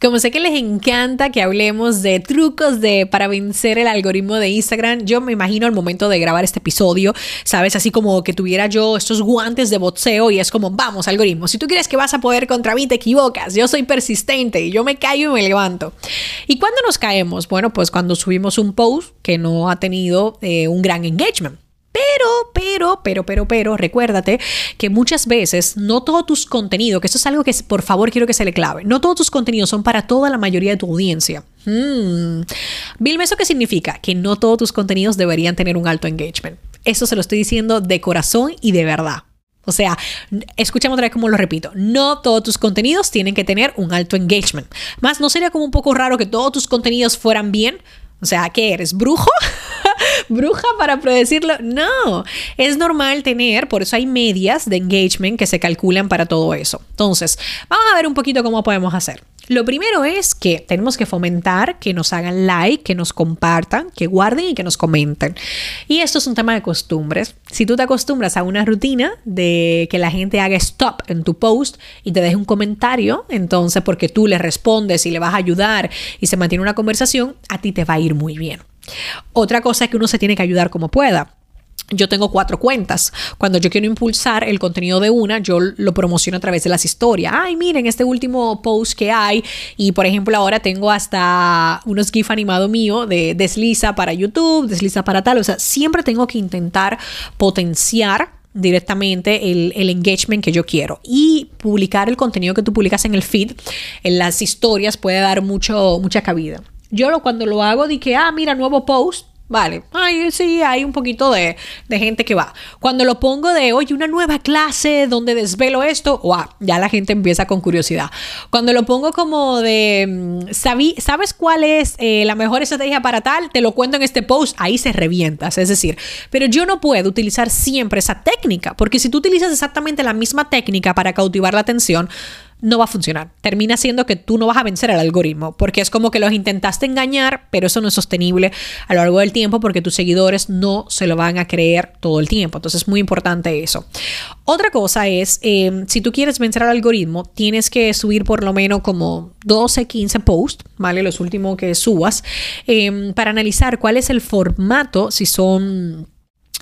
Como sé que les encanta que hablemos de trucos de para vencer el algoritmo de Instagram, yo me imagino al momento de grabar este episodio, sabes, así como que tuviera yo estos guantes de boxeo y es como, vamos, algoritmo, si tú quieres que vas a poder contra mí, te equivocas, yo soy persistente y yo me caigo y me levanto. ¿Y cuándo nos caemos? Bueno, pues cuando subimos un post que no ha tenido eh, un gran engagement. Pero, pero, pero, pero, pero, recuérdate que muchas veces no todos tus contenidos, que esto es algo que por favor quiero que se le clave, no todos tus contenidos son para toda la mayoría de tu audiencia. Hmm. ¿eso qué significa? Que no todos tus contenidos deberían tener un alto engagement. Eso se lo estoy diciendo de corazón y de verdad. O sea, escuchamos otra vez como lo repito, no todos tus contenidos tienen que tener un alto engagement. Más, ¿no sería como un poco raro que todos tus contenidos fueran bien? O sea, ¿qué eres? ¿Brujo? bruja para predecirlo. No, es normal tener, por eso hay medias de engagement que se calculan para todo eso. Entonces, vamos a ver un poquito cómo podemos hacer. Lo primero es que tenemos que fomentar que nos hagan like, que nos compartan, que guarden y que nos comenten. Y esto es un tema de costumbres. Si tú te acostumbras a una rutina de que la gente haga stop en tu post y te deje un comentario, entonces porque tú le respondes y le vas a ayudar y se mantiene una conversación, a ti te va a ir muy bien. Otra cosa es que uno se tiene que ayudar como pueda. Yo tengo cuatro cuentas. Cuando yo quiero impulsar el contenido de una, yo lo promociono a través de las historias. Ay, miren este último post que hay. Y por ejemplo, ahora tengo hasta unos GIF animados mío de desliza para YouTube, desliza para tal. O sea, siempre tengo que intentar potenciar directamente el, el, engagement que yo quiero y publicar el contenido que tú publicas en el feed en las historias puede dar mucho mucha cabida yo lo, cuando lo hago, di que, ah, mira, nuevo post, Vale, ay, sí, hay un poquito de, gente que va. Cuando lo pongo de, oye, una nueva clase donde desvelo esto, wow, ya la gente empieza con curiosidad. Cuando lo pongo como de, mm, ¿sabes cuál es eh, la mejor estrategia para tal? Te lo cuento en este post, ahí se revientas. Es decir, pero yo no puedo utilizar siempre esa técnica, porque si tú utilizas exactamente la misma técnica para cautivar la atención, no va a funcionar. Termina siendo que tú no vas a vencer al algoritmo, porque es como que los intentaste engañar, pero eso no es sostenible a lo largo del tiempo porque tus seguidores no se lo van a creer todo el tiempo. Entonces es muy importante eso. Otra cosa es, em, si tú quieres vencer al algoritmo, tienes que subir por lo menos como 12, 15 posts, ¿vale? Los últimos que subas, em, para analizar cuál es el formato, si son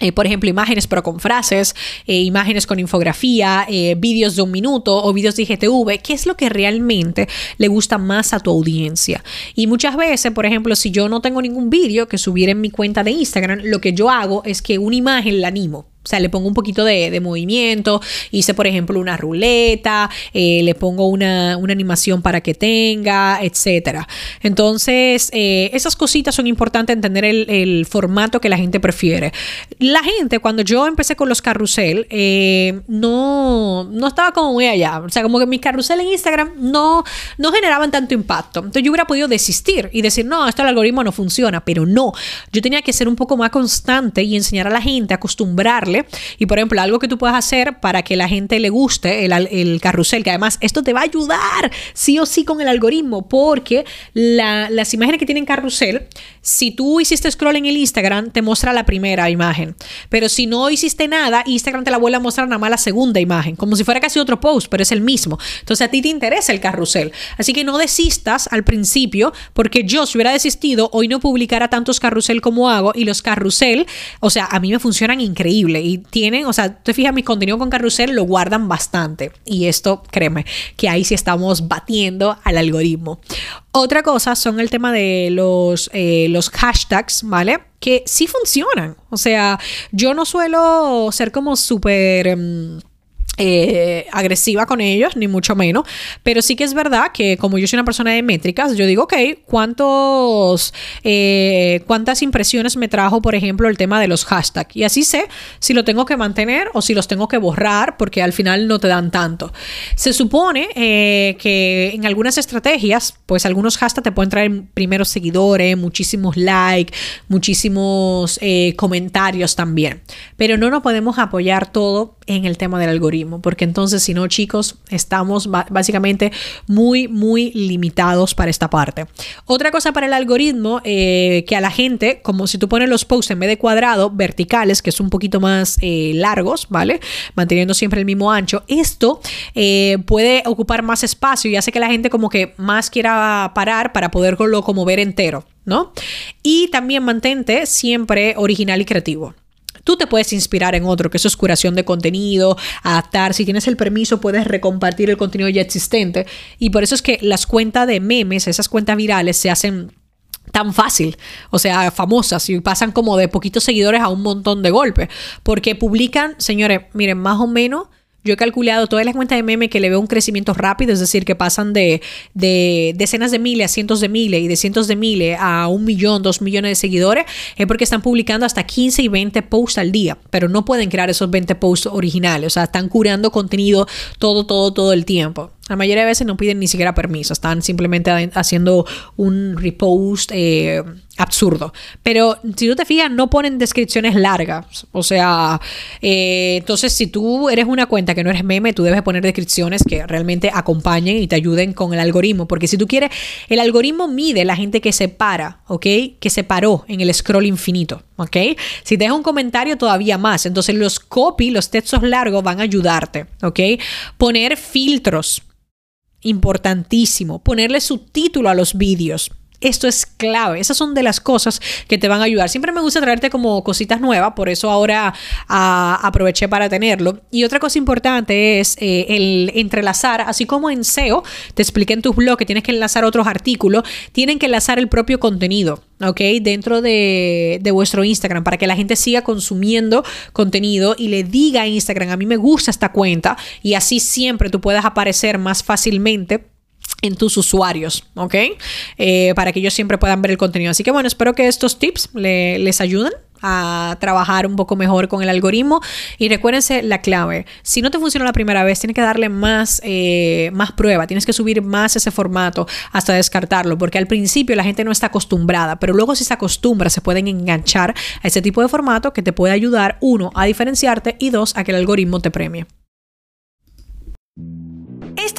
eh, por ejemplo, imágenes pero con frases, eh, imágenes con infografía, eh, vídeos de un minuto o vídeos de IGTV, ¿qué es lo que realmente le gusta más a tu audiencia? Y muchas veces, por ejemplo, si yo no tengo ningún vídeo que subir en mi cuenta de Instagram, lo que yo hago es que una imagen la animo. O sea, le pongo un poquito de, movimiento, hice por ejemplo una ruleta, eh, le pongo una, animación para que tenga, etc. Entonces, eh, esas cositas son importantes entender el, formato que la gente prefiere. La gente, cuando yo empecé con los carrusel, eh, no, no estaba como muy allá. O sea, como que mis carrusel en Instagram no, no generaban tanto impacto. Entonces yo hubiera podido desistir y decir, no, esto el algoritmo no funciona, pero no. Yo tenía que ser un poco más constante y enseñar a la gente, acostumbrarle y por ejemplo, algo que tú puedes hacer para que la gente le guste el, carrusel, que además esto te va a ayudar sí o sí con el algoritmo, porque las imágenes que tienen carrusel, si tú hiciste scroll en el Instagram, te muestra la primera imagen. Pero si no hiciste nada, Instagram te la vuelve a mostrar nada más la segunda imagen, como si fuera casi otro post, pero es el mismo. Entonces a ti te interesa el carrusel. Así que no desistas al principio, porque yo si hubiera desistido, hoy no publicara tantos carrusel como hago y los carrusel, o sea, a mí me funcionan increíble y tienen, o sea, te fijas, mi contenido con carrusel lo guardan bastante. Y esto, créeme, que ahí sí estamos batiendo al algoritmo. Otra cosa son el tema de los, eh, los hashtags, ¿vale? Que sí funcionan. O sea, yo no suelo ser como súper... Em, eh, agresiva con ellos, ni mucho menos. Pero sí que es verdad que como yo soy una persona de métricas, yo digo, ok, ¿cuántos, eh, ¿cuántas impresiones me trajo, por ejemplo, el tema de los hashtags? Y así sé si lo tengo que mantener o si los tengo que borrar, porque al final no te dan tanto. Se supone eh, que en algunas estrategias, pues algunos hashtags te pueden traer primeros seguidores, muchísimos likes, muchísimos comentarios también. Pero no nos podemos apoyar todo en el tema del algoritmo, porque entonces si no chicos, estamos básicamente muy, muy limitados para esta parte. Otra cosa para el algoritmo, eh, que a la gente, como si tú pones los posts en vez de cuadrado, verticales, que es un poquito más eh, largos, ¿vale? Manteniendo siempre el mismo ancho, esto eh, puede ocupar más espacio y hace que la gente como que más quiera parar para poderlo como ver entero, ¿no? Y también mantente siempre original y creativo. Tú te puedes inspirar en otro, que eso es curación de contenido, adaptar. Si tienes el permiso, puedes recompartir el contenido ya existente. Y por eso es que las cuentas de memes, esas cuentas virales, se hacen tan fácil, o sea, famosas y pasan como de poquitos seguidores a un montón de golpes, porque publican, señores, miren, más o menos yo he calculado todas las cuentas de meme que le veo un crecimiento rápido, es decir, que pasan de, decenas de miles a cientos de miles y de cientos de miles a un millón, dos millones de seguidores, es porque están publicando hasta 15 y 20 posts al día, pero no pueden crear esos 20 posts originales, o sea, están curando contenido todo, todo, todo el tiempo. La mayoría de veces no piden ni siquiera permiso, están simplemente haciendo un repost eh, absurdo. Pero si tú te fijas, no ponen descripciones largas. O sea, eh, entonces si tú eres una cuenta que no eres meme, tú debes poner descripciones que realmente acompañen y te ayuden con el algoritmo. Porque si tú quieres, el algoritmo mide la gente que se para, ¿ok? Que se paró en el scroll infinito. ¿ok? Si dejas un comentario, todavía más. Entonces, los copy, los textos largos van a ayudarte, ¿ok? Poner filtros importantísimo, ponerle subtítulo a los vídeos. Esto es clave. Esas son de las cosas que te van a ayudar. Siempre me gusta traerte como cositas nuevas, por eso ahora ah, aproveché para tenerlo. Y otra cosa importante es eh, el entrelazar, así como en SEO, te expliqué en tus blogs que tienes que enlazar otros artículos, tienen que enlazar el propio contenido, ¿ok? Dentro de, de vuestro Instagram para que la gente siga consumiendo contenido y le diga a Instagram, a mí me gusta esta cuenta y así siempre tú puedas aparecer más fácilmente en tus usuarios, ¿ok? Eh, para que ellos siempre puedan ver el contenido. Así que bueno, espero que estos tips les ayuden a trabajar un poco mejor con el algoritmo y recuérdense la clave si no te funciona la primera vez tienes que darle más eh, más prueba tienes que subir más ese formato hasta descartarlo porque al principio la gente no está acostumbrada pero luego si se acostumbra se pueden enganchar a ese tipo de formato que te puede ayudar uno a diferenciarte y dos a que el algoritmo te premie